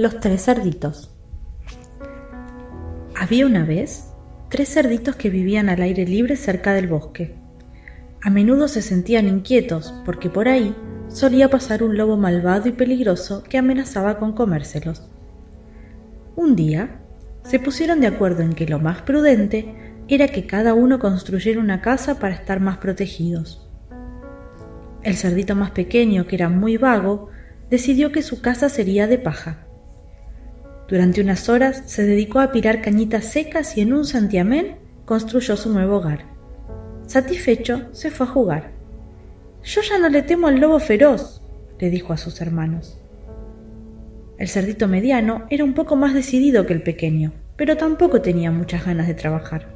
Los tres cerditos. Había una vez tres cerditos que vivían al aire libre cerca del bosque. A menudo se sentían inquietos porque por ahí solía pasar un lobo malvado y peligroso que amenazaba con comérselos. Un día se pusieron de acuerdo en que lo más prudente era que cada uno construyera una casa para estar más protegidos. El cerdito más pequeño, que era muy vago, decidió que su casa sería de paja. Durante unas horas se dedicó a pirar cañitas secas y en un santiamén construyó su nuevo hogar. Satisfecho, se fue a jugar. Yo ya no le temo al lobo feroz, le dijo a sus hermanos. El cerdito mediano era un poco más decidido que el pequeño, pero tampoco tenía muchas ganas de trabajar.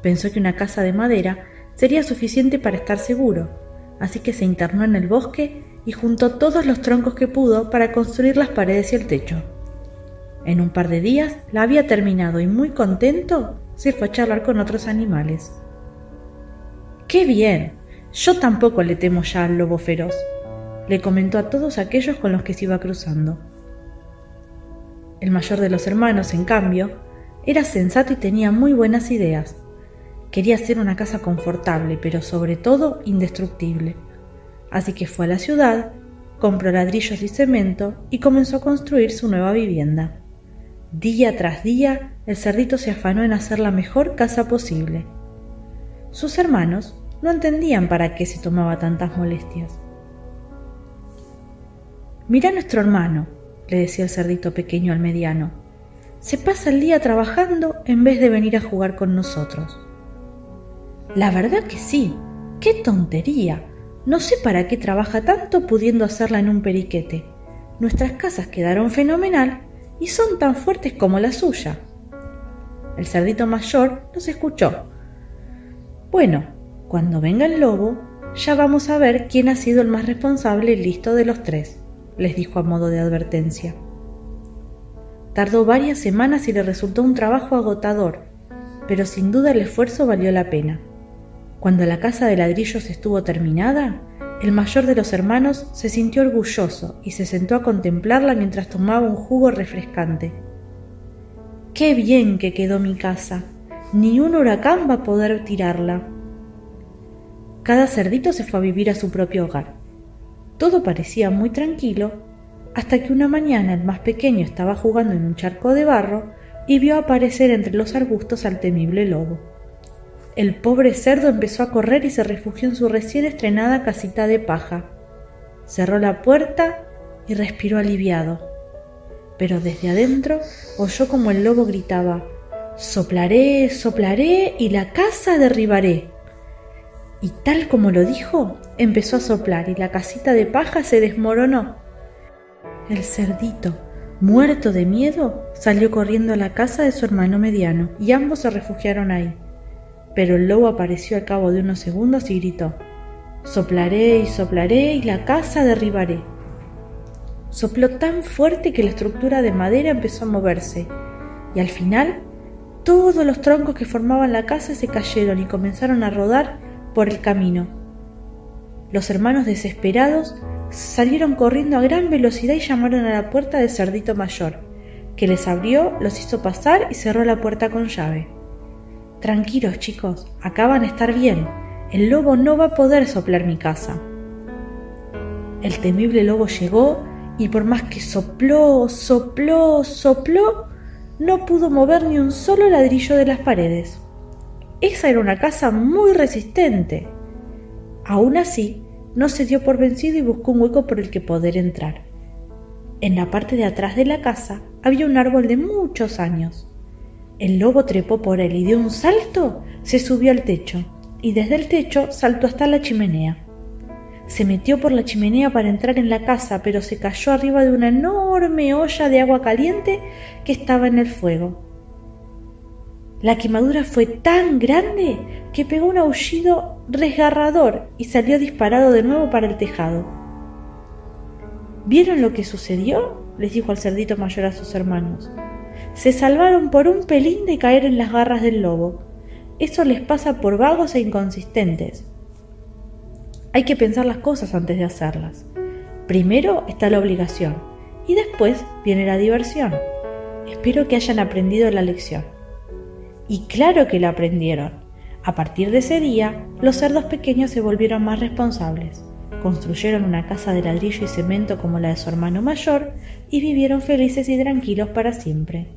Pensó que una casa de madera sería suficiente para estar seguro, así que se internó en el bosque y juntó todos los troncos que pudo para construir las paredes y el techo. En un par de días la había terminado y muy contento se fue a charlar con otros animales. ¡Qué bien! Yo tampoco le temo ya al lobo feroz, le comentó a todos aquellos con los que se iba cruzando. El mayor de los hermanos, en cambio, era sensato y tenía muy buenas ideas. Quería hacer una casa confortable, pero sobre todo indestructible. Así que fue a la ciudad, compró ladrillos y cemento y comenzó a construir su nueva vivienda. Día tras día, el cerdito se afanó en hacer la mejor casa posible. Sus hermanos no entendían para qué se tomaba tantas molestias. Mira nuestro hermano, le decía el cerdito pequeño al mediano. Se pasa el día trabajando en vez de venir a jugar con nosotros. La verdad que sí. ¡Qué tontería! No sé para qué trabaja tanto pudiendo hacerla en un periquete. Nuestras casas quedaron fenomenal y son tan fuertes como la suya. El cerdito mayor los escuchó. Bueno, cuando venga el lobo, ya vamos a ver quién ha sido el más responsable y listo de los tres, les dijo a modo de advertencia. Tardó varias semanas y le resultó un trabajo agotador, pero sin duda el esfuerzo valió la pena. Cuando la casa de ladrillos estuvo terminada, el mayor de los hermanos se sintió orgulloso y se sentó a contemplarla mientras tomaba un jugo refrescante. ¡Qué bien que quedó mi casa! Ni un huracán va a poder tirarla. Cada cerdito se fue a vivir a su propio hogar. Todo parecía muy tranquilo hasta que una mañana el más pequeño estaba jugando en un charco de barro y vio aparecer entre los arbustos al temible lobo. El pobre cerdo empezó a correr y se refugió en su recién estrenada casita de paja. Cerró la puerta y respiró aliviado. Pero desde adentro oyó como el lobo gritaba Soplaré, soplaré y la casa derribaré. Y tal como lo dijo, empezó a soplar y la casita de paja se desmoronó. El cerdito, muerto de miedo, salió corriendo a la casa de su hermano mediano y ambos se refugiaron ahí pero el lobo apareció al cabo de unos segundos y gritó Soplaré y soplaré y la casa derribaré. Sopló tan fuerte que la estructura de madera empezó a moverse y al final todos los troncos que formaban la casa se cayeron y comenzaron a rodar por el camino. Los hermanos desesperados salieron corriendo a gran velocidad y llamaron a la puerta del cerdito mayor, que les abrió, los hizo pasar y cerró la puerta con llave. Tranquilos chicos, acaban de estar bien. El lobo no va a poder soplar mi casa. El temible lobo llegó y por más que sopló, sopló, sopló, no pudo mover ni un solo ladrillo de las paredes. Esa era una casa muy resistente. Aún así, no se dio por vencido y buscó un hueco por el que poder entrar. En la parte de atrás de la casa había un árbol de muchos años. El lobo trepó por él y de un salto se subió al techo y desde el techo saltó hasta la chimenea. Se metió por la chimenea para entrar en la casa, pero se cayó arriba de una enorme olla de agua caliente que estaba en el fuego. La quemadura fue tan grande que pegó un aullido resgarrador y salió disparado de nuevo para el tejado. ¿Vieron lo que sucedió? les dijo el cerdito mayor a sus hermanos se salvaron por un pelín de caer en las garras del lobo. Eso les pasa por vagos e inconsistentes. Hay que pensar las cosas antes de hacerlas. Primero está la obligación y después viene la diversión. Espero que hayan aprendido la lección. Y claro que la aprendieron. A partir de ese día, los cerdos pequeños se volvieron más responsables. Construyeron una casa de ladrillo y cemento como la de su hermano mayor y vivieron felices y tranquilos para siempre.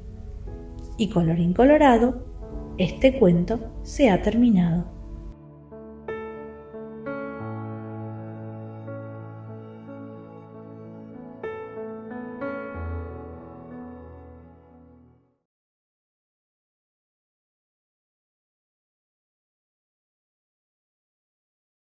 Y colorín colorado, este cuento se ha terminado.